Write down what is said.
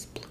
explodir.